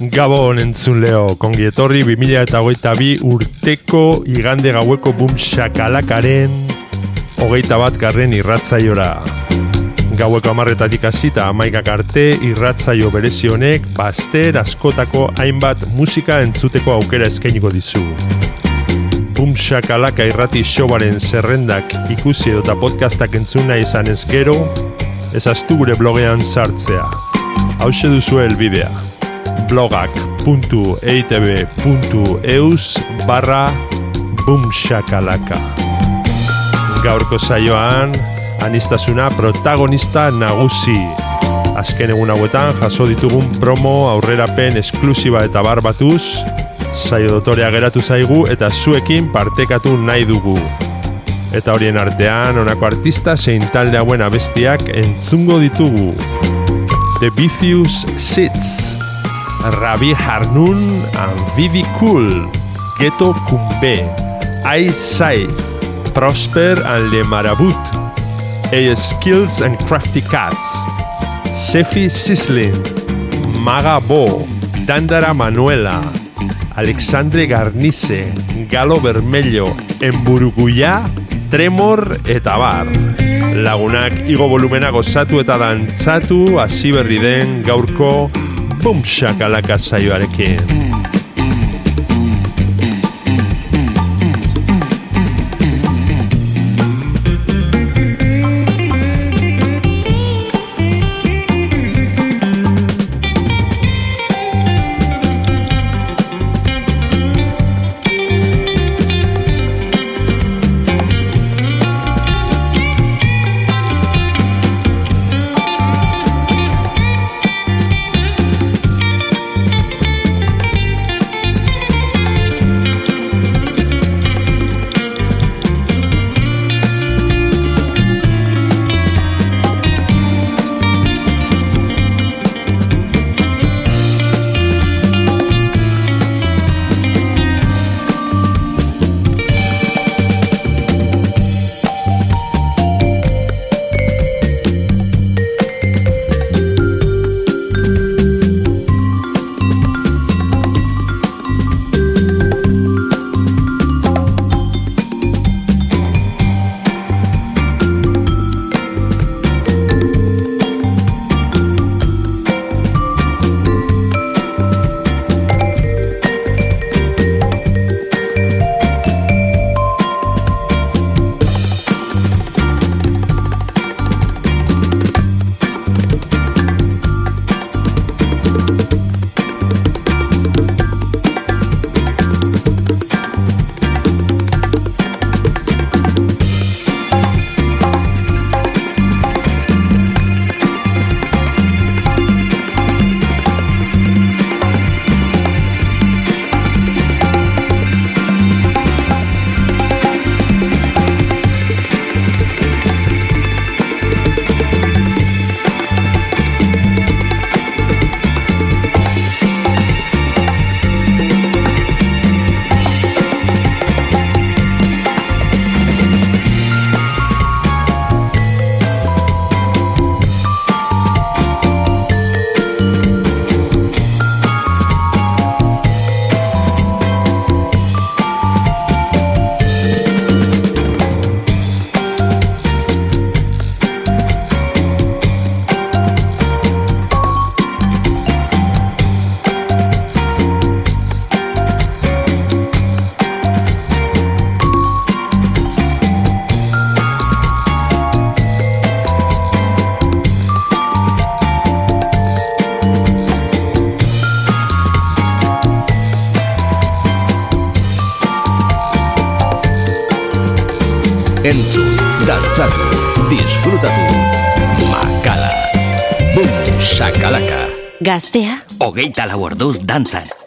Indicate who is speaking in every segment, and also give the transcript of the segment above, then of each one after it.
Speaker 1: Gabon entzun leo, kongi etorri 2008 urteko igande gaueko bum shakalakaren hogeita bat garren irratzaiora. Gaueko amarretatik hasita amaikak arte irratzaio berezi honek baster askotako hainbat musika entzuteko aukera eskainiko dizu. Bum shakalaka irrati showaren zerrendak ikusi edota podcastak entzuna izan ez gero, ez astu gure blogean sartzea. Hau duzu elbidea blogak.eitb.eus barra bumshakalaka Gaurko saioan, anistasuna protagonista nagusi. Azken egun hauetan jaso ditugun promo aurrerapen esklusiba eta barbatuz, saio dotorea geratu zaigu eta zuekin partekatu nahi dugu. Eta horien artean, honako artista zein talde hauen abestiak entzungo ditugu. The Vicious Sits, Rabi Harnun and Vivi Cool, Ghetto Kumbe, I Sai, Prosper and Le Marabut, A Skills and Crafty Cats, Sefi Sislin, Maga Bo, Dandara Manuela, Alexandre Garnice, Galo Vermello, Emburuguyá, Tremor eta bar. Lagunak igo volumena gozatu eta dantzatu hasi berri den gaurko Bum shakalaka saioarekin.
Speaker 2: Gaztea,
Speaker 3: Hogeita lau orduz dantzan.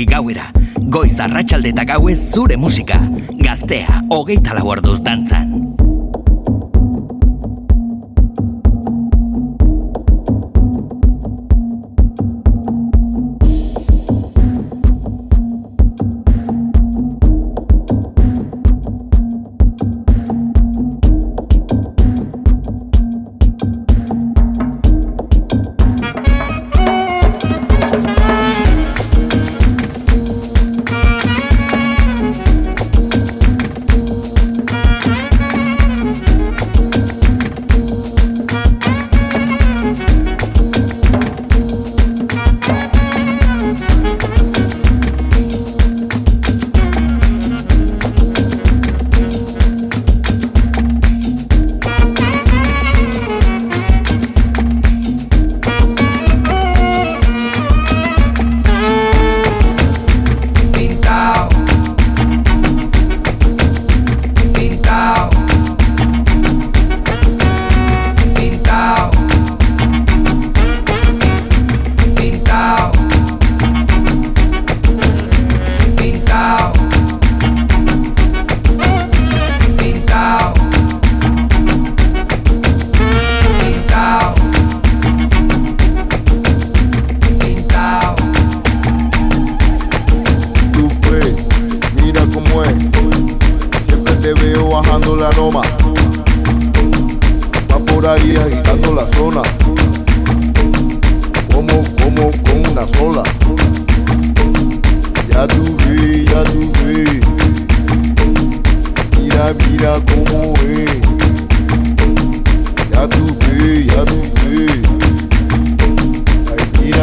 Speaker 4: Goizetik gauera. Goiz arratsalde eta gauez zure musika. Gaztea, hogeita lau orduz dantzan.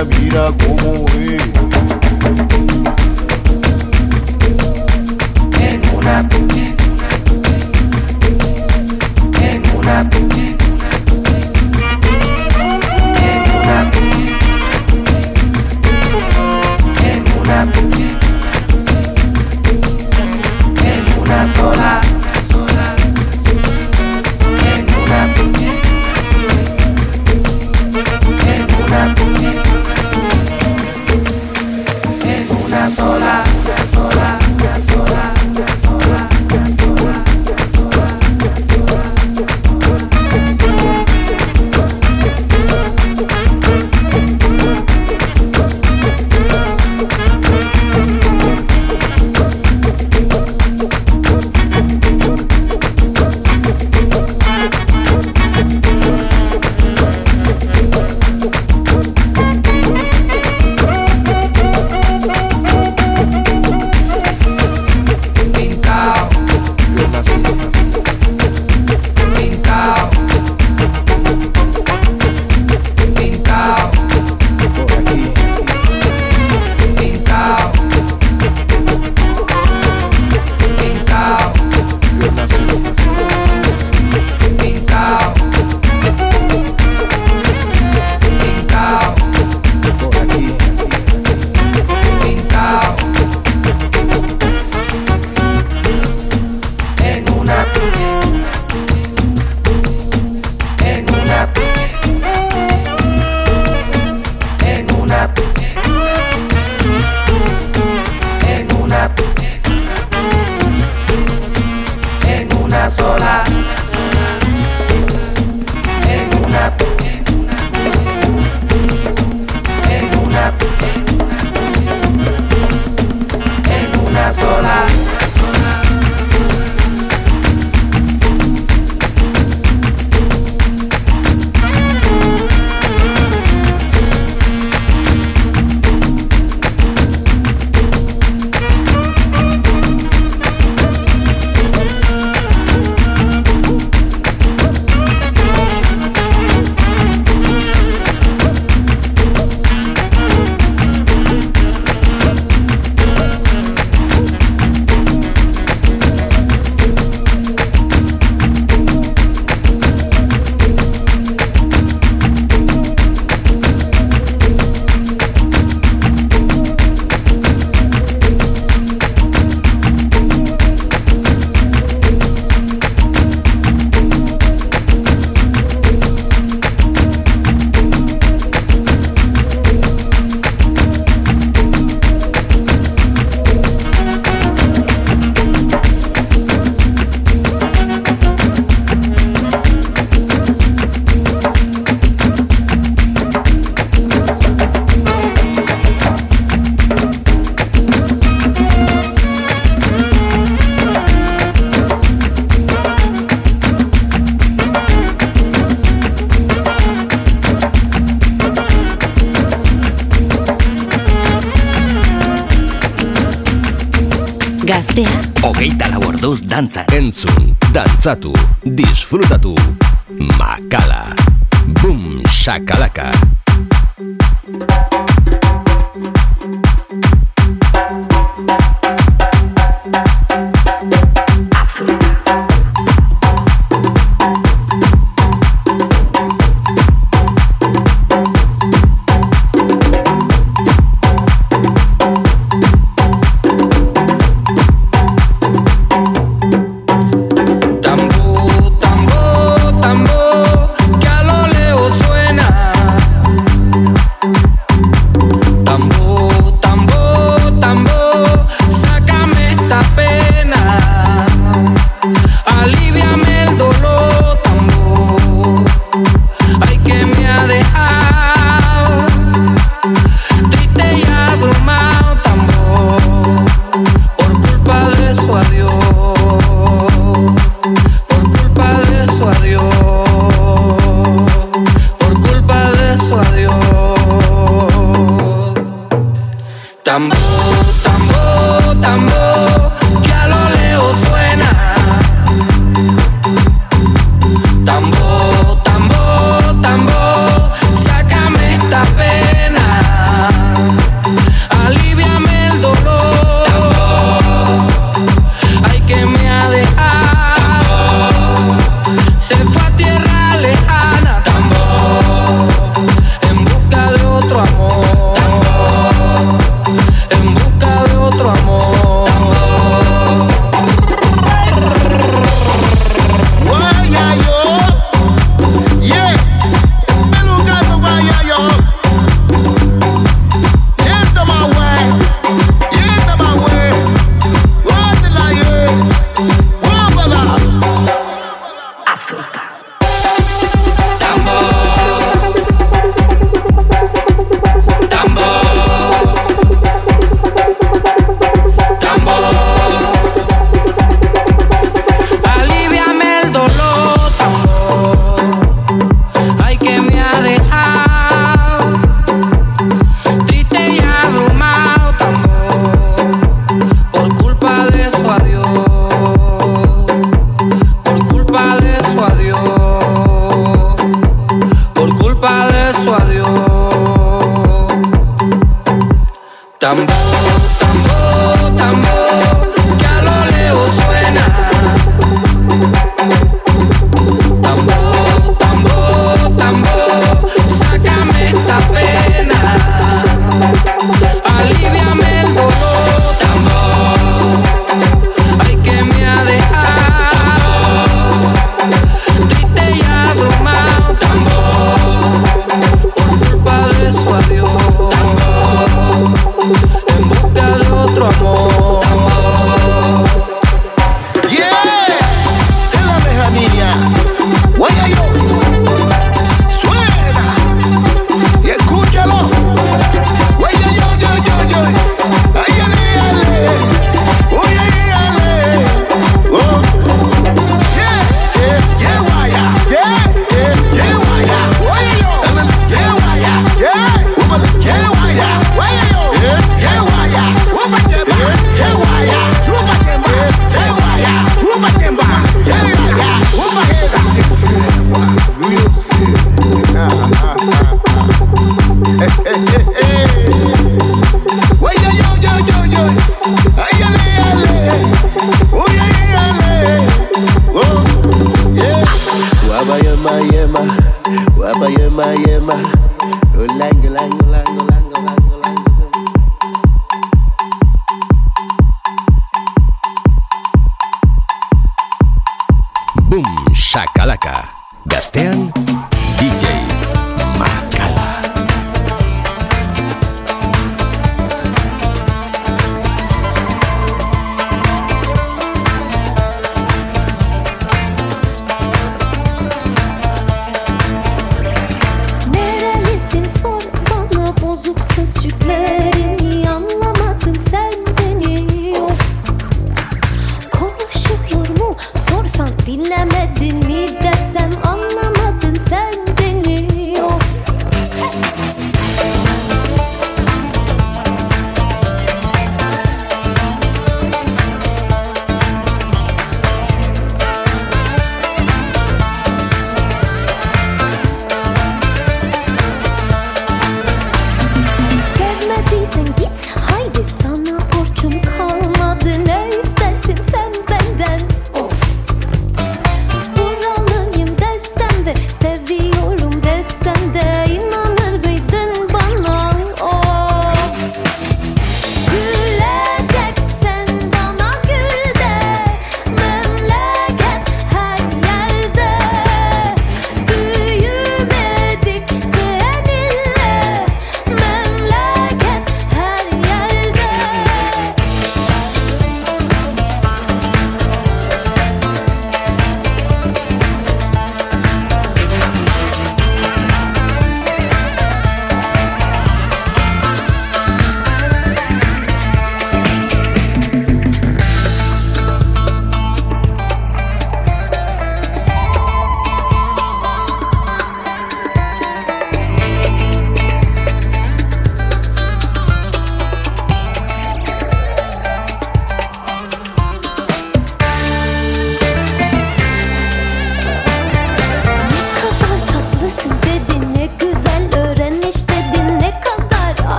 Speaker 4: la vida como
Speaker 5: es. Dantzatu, disfrutatu Makala. Boom shakalaka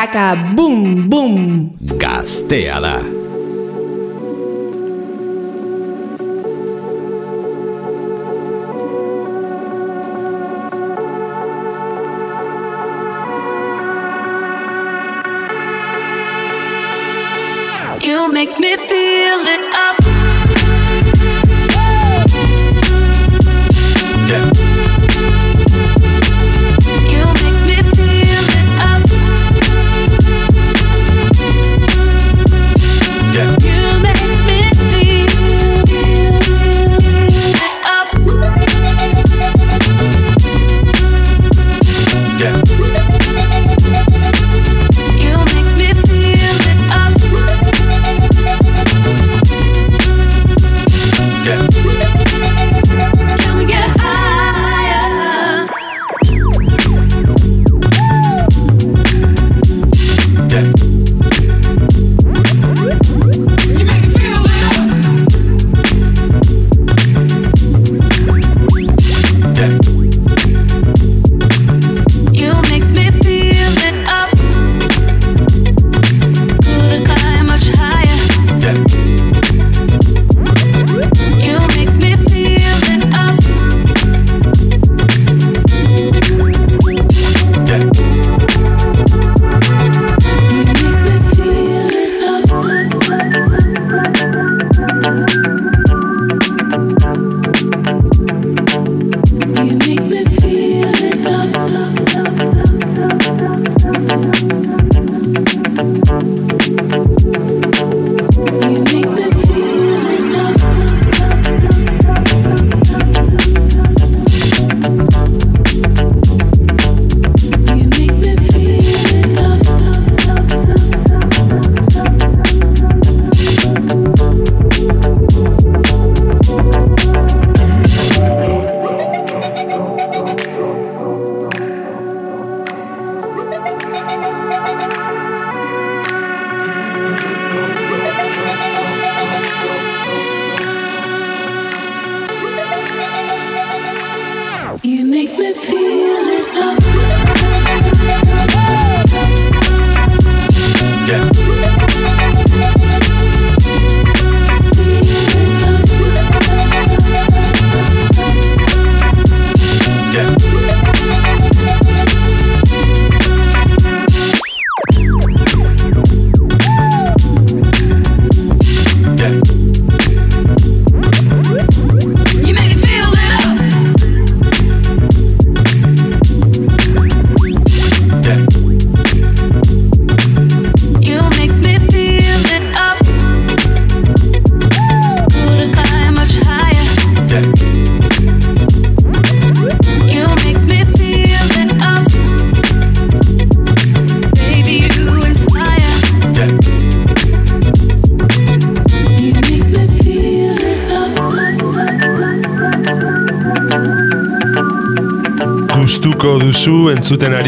Speaker 5: Boom,
Speaker 6: bum,
Speaker 5: bum. Gasteada.
Speaker 7: You make me feel it.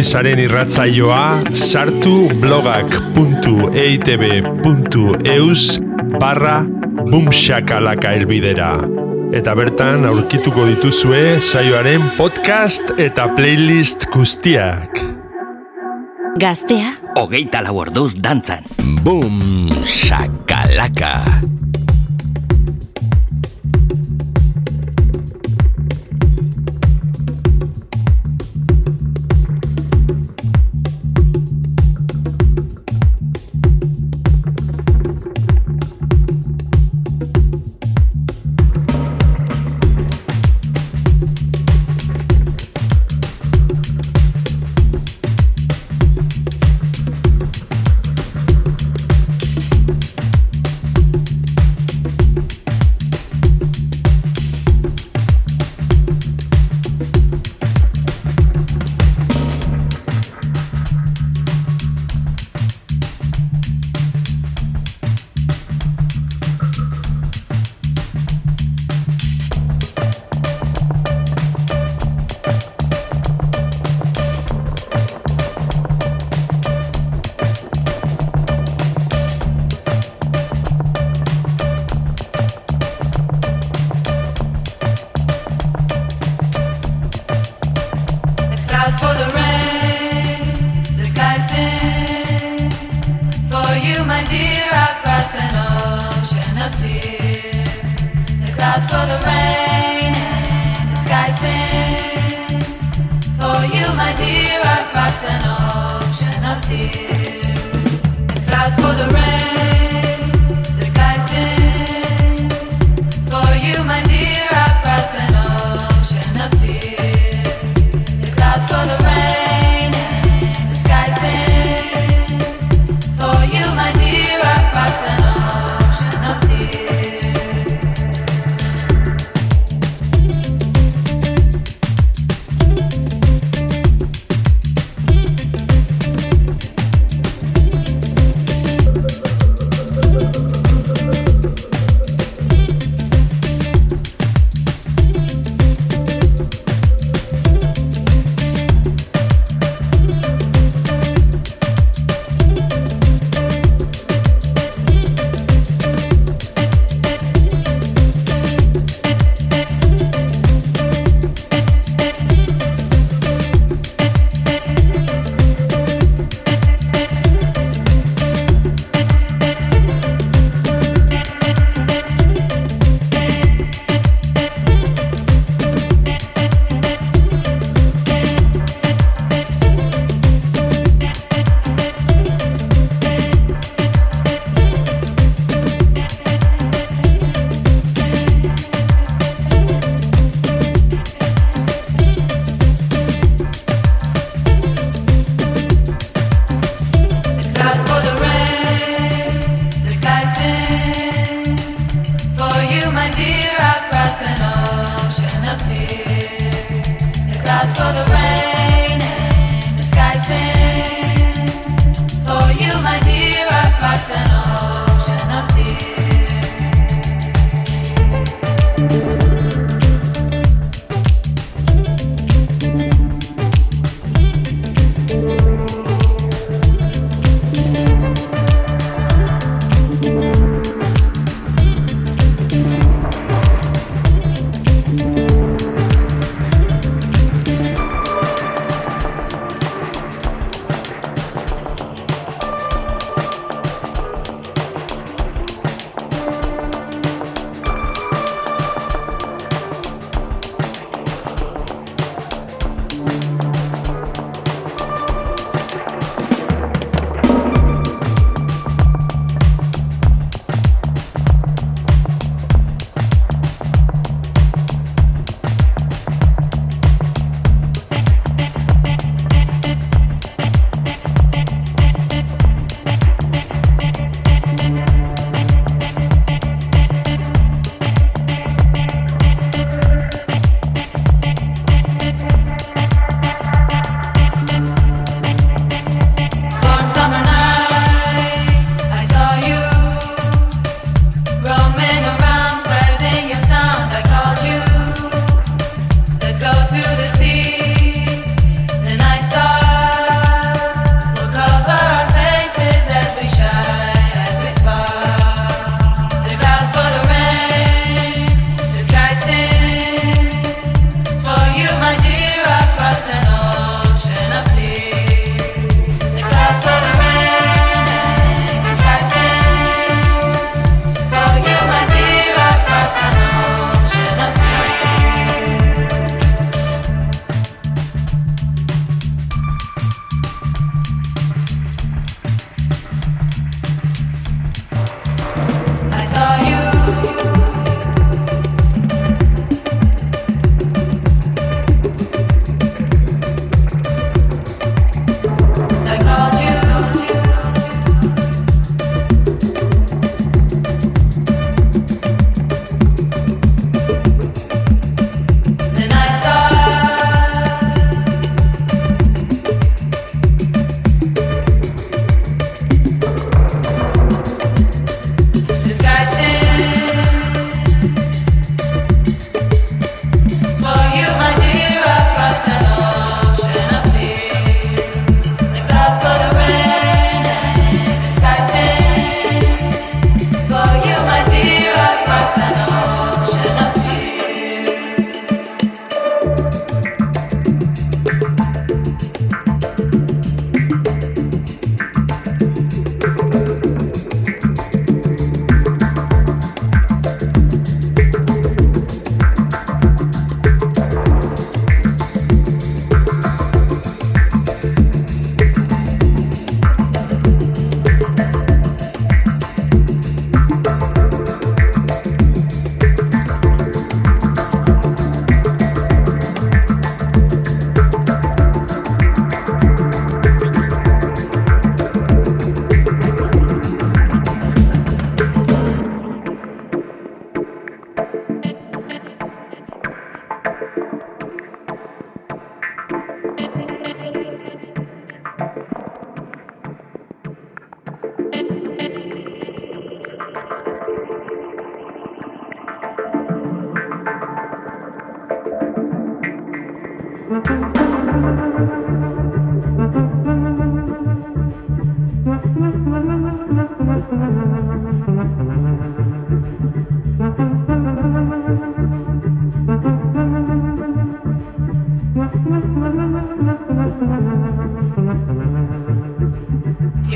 Speaker 1: Elizaren irratzaioa sartu blogak.eitb.eus barra bumxakalaka elbidera. Eta bertan aurkituko dituzue saioaren podcast eta playlist guztiak.
Speaker 3: Gaztea, hogeita lau orduz dantzan.
Speaker 8: Bum, shakalaka.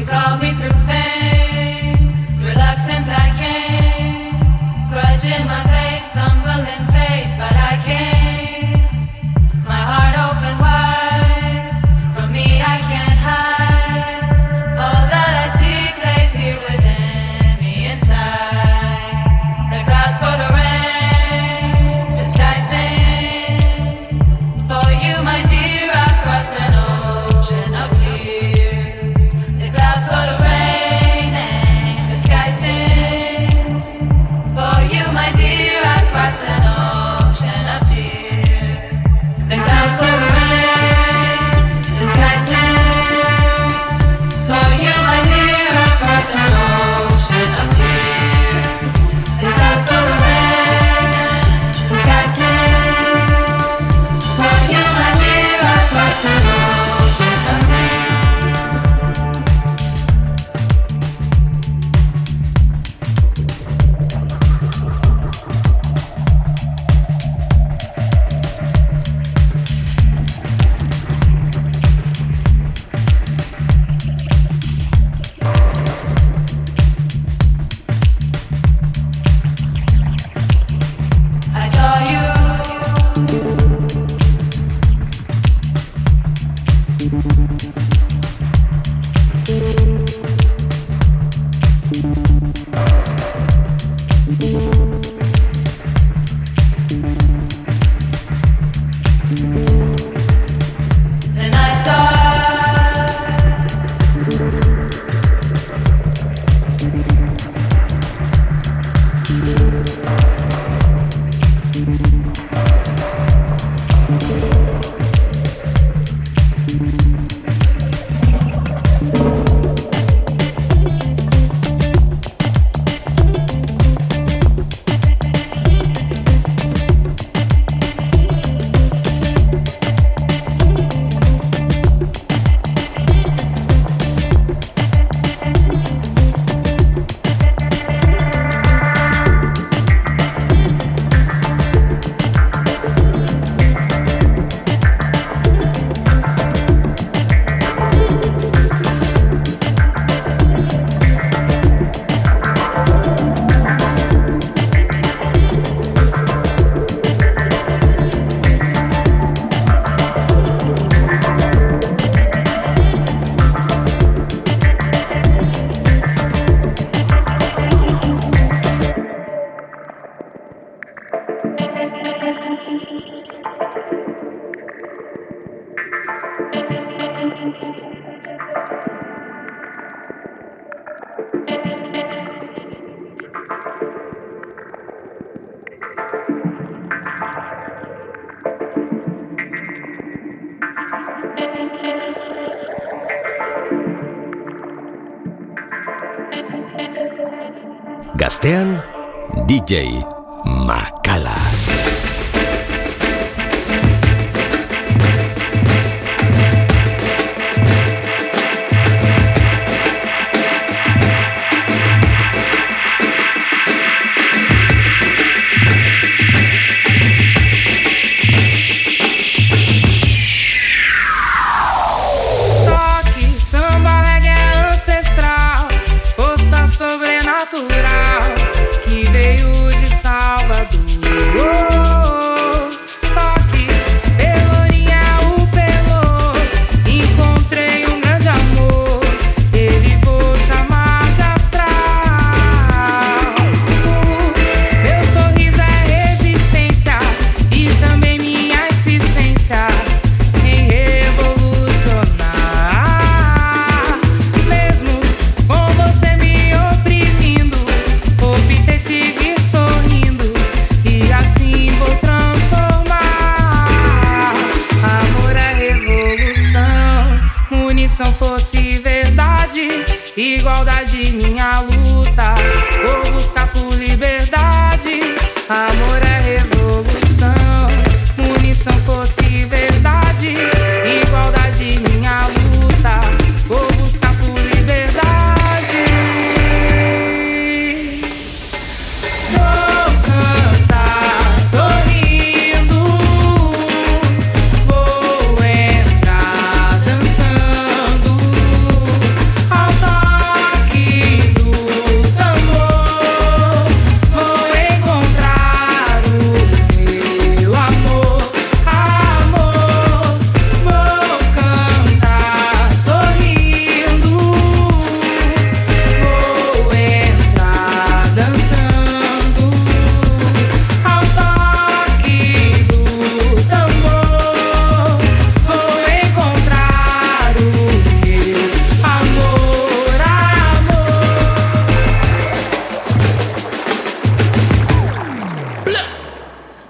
Speaker 8: Coming through.
Speaker 5: DJ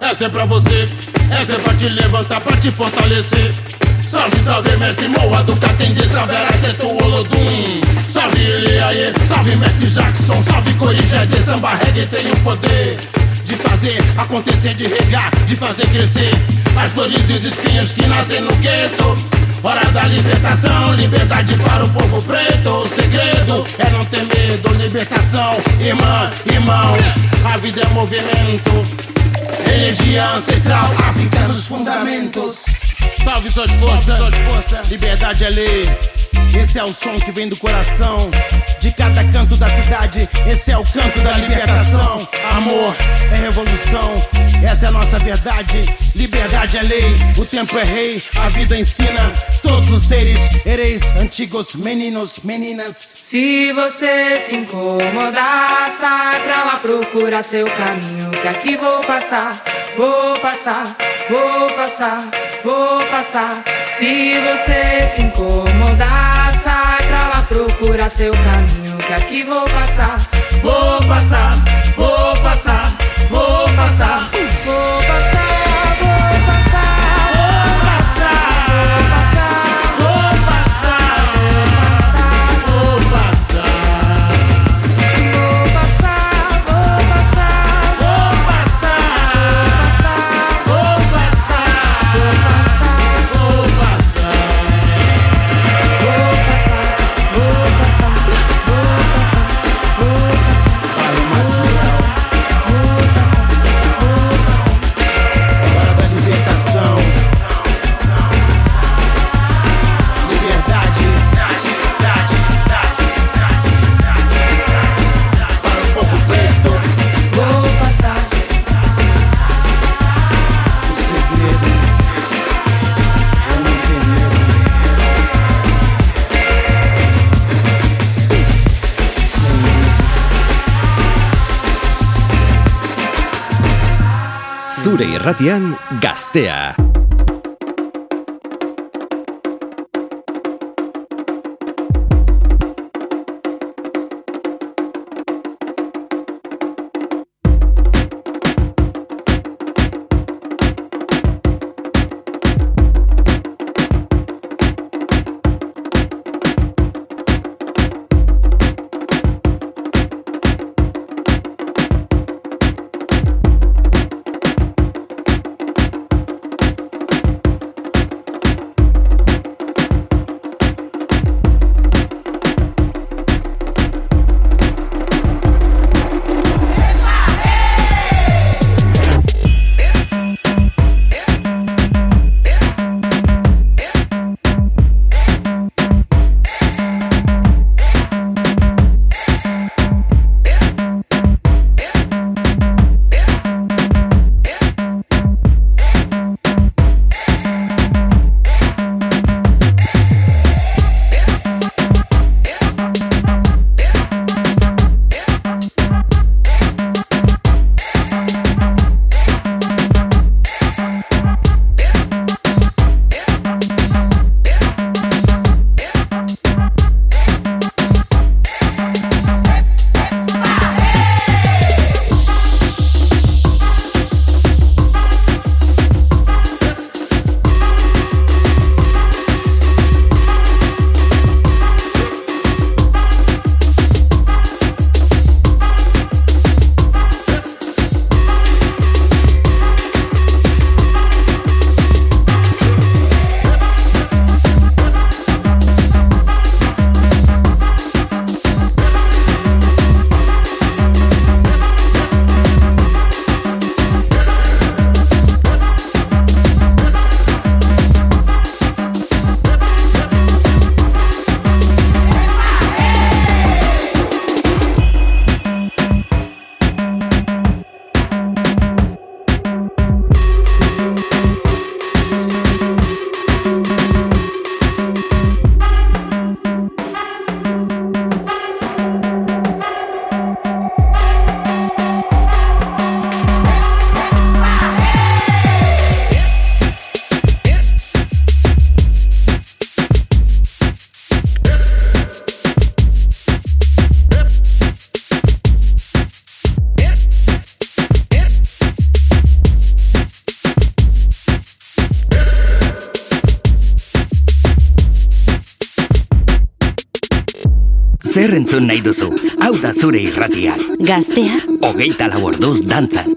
Speaker 9: Essa é pra você, essa é pra te levantar, pra te fortalecer. Salve, salve, mestre Moa do Catende, salve Arateto Olodum. Salve ele aí, salve mestre Jackson, salve Corinthians de samba reggae tem o poder de fazer acontecer, de regar, de fazer crescer as flores e os espinhos que nascem no gueto. Hora da libertação, liberdade para o povo preto. O segredo é não ter medo, libertação, irmã, irmão. A vida é movimento. Energia ancestral, África nos fundamentos. Salve suas forças, liberdade é lei. Esse é o som que vem do coração de cada canto da cidade. Esse é o canto da libertação. Amor é revolução, essa é a nossa verdade. Liberdade é lei, o tempo é rei, a vida ensina. Todos os seres, ereis antigos, meninos, meninas.
Speaker 2: Se você se incomodar, sai pra lá procurar seu caminho. Que aqui vou passar, vou passar, vou passar, vou passar. Se você se incomodar, sai procurar seu caminho. Que aqui vou passar,
Speaker 9: vou passar, vou passar, vou passar,
Speaker 2: vou passar.
Speaker 5: Irratian gaztea.
Speaker 4: entzun nahi duzu, hau da zure irratia.
Speaker 10: Gaztea?
Speaker 4: Ogeita laborduz dantzan.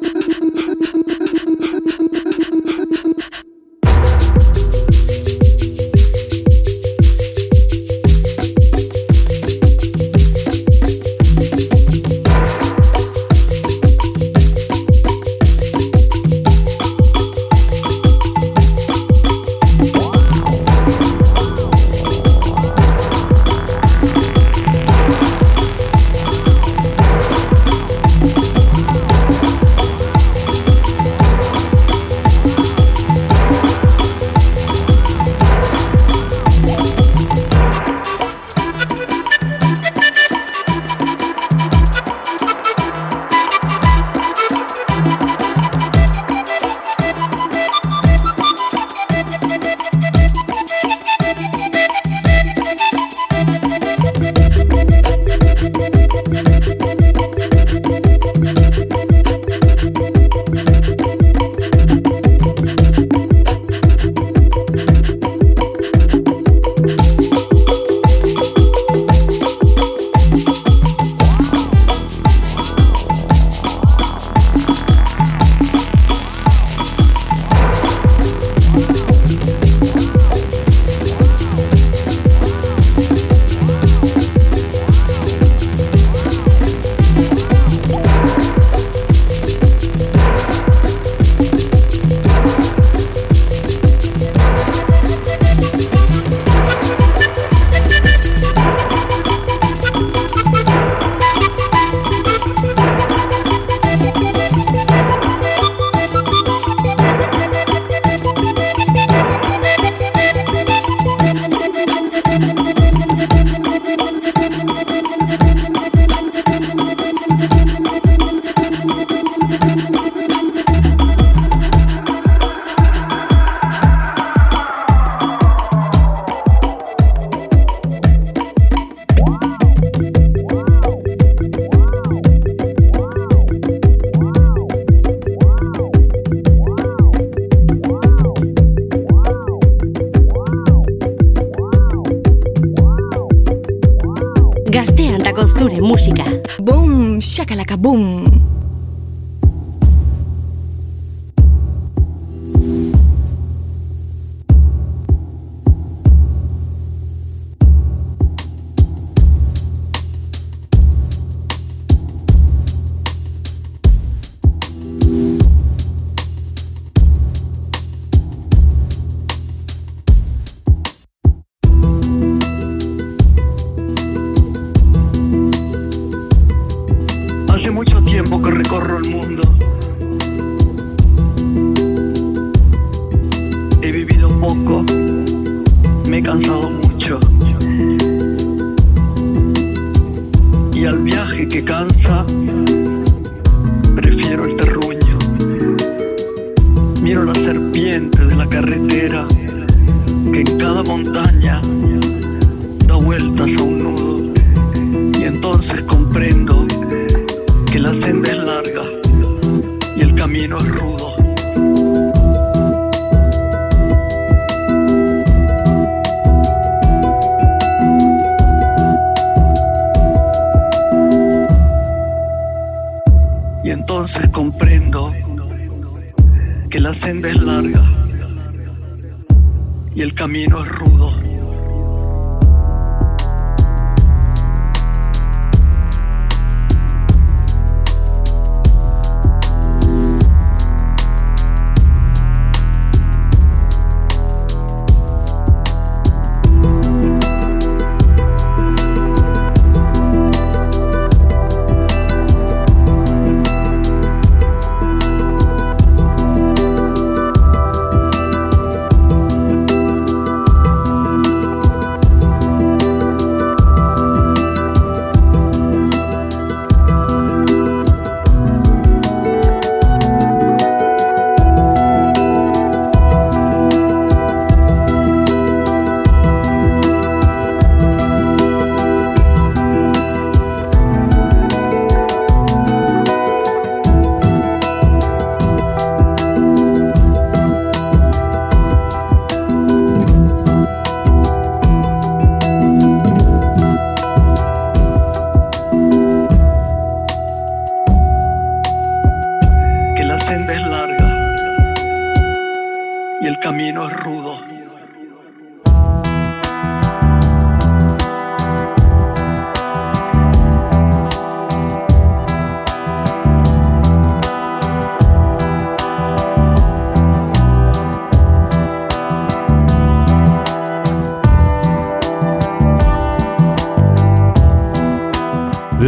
Speaker 10: música. Boom, shakalaka boom.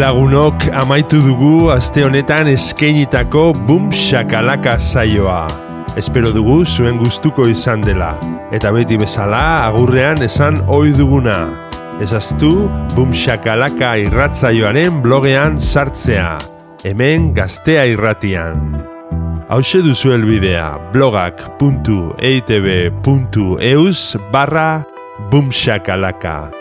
Speaker 1: Lagunok amaitu dugu aste honetan eskeinitako Bum Shakalaka saioa. Espero dugu zuen gustuko izan dela. Eta beti bezala agurrean esan ohi duguna. Ezaztu Bum Shakalaka irratzaioaren blogean sartzea. Hemen gaztea irratian. Hauxe duzu elbidea blogak.eitb.eus barra bumshakalaka.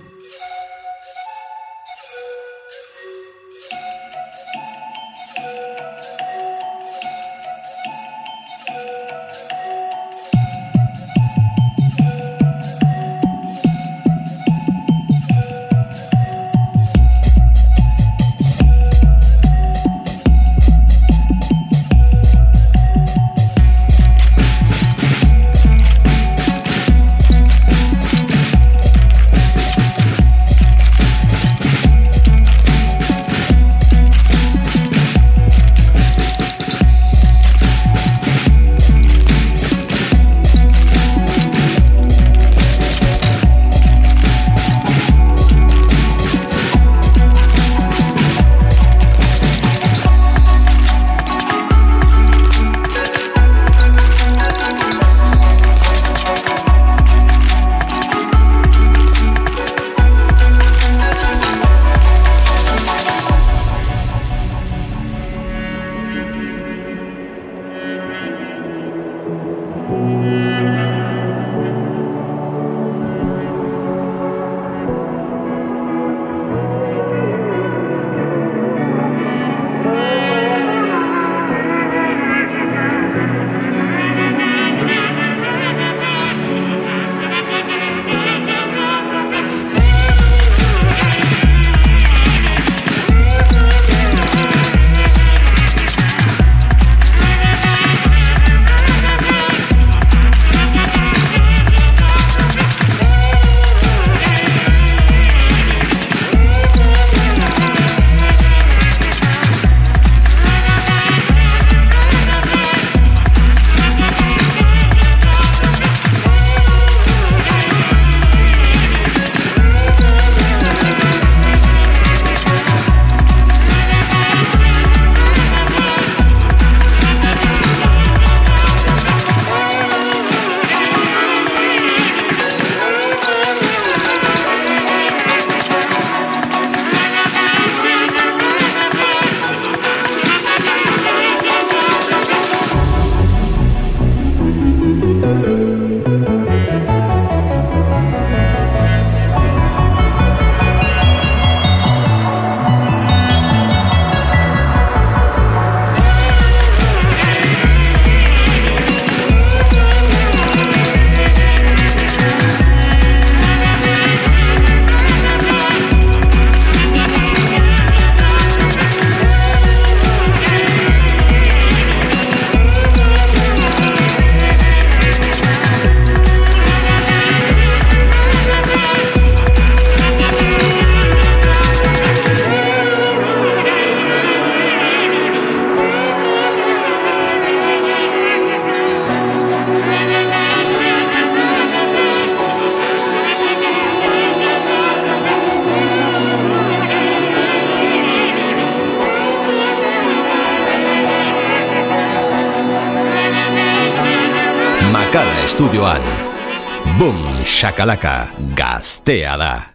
Speaker 11: Shakalaka, gaztea da.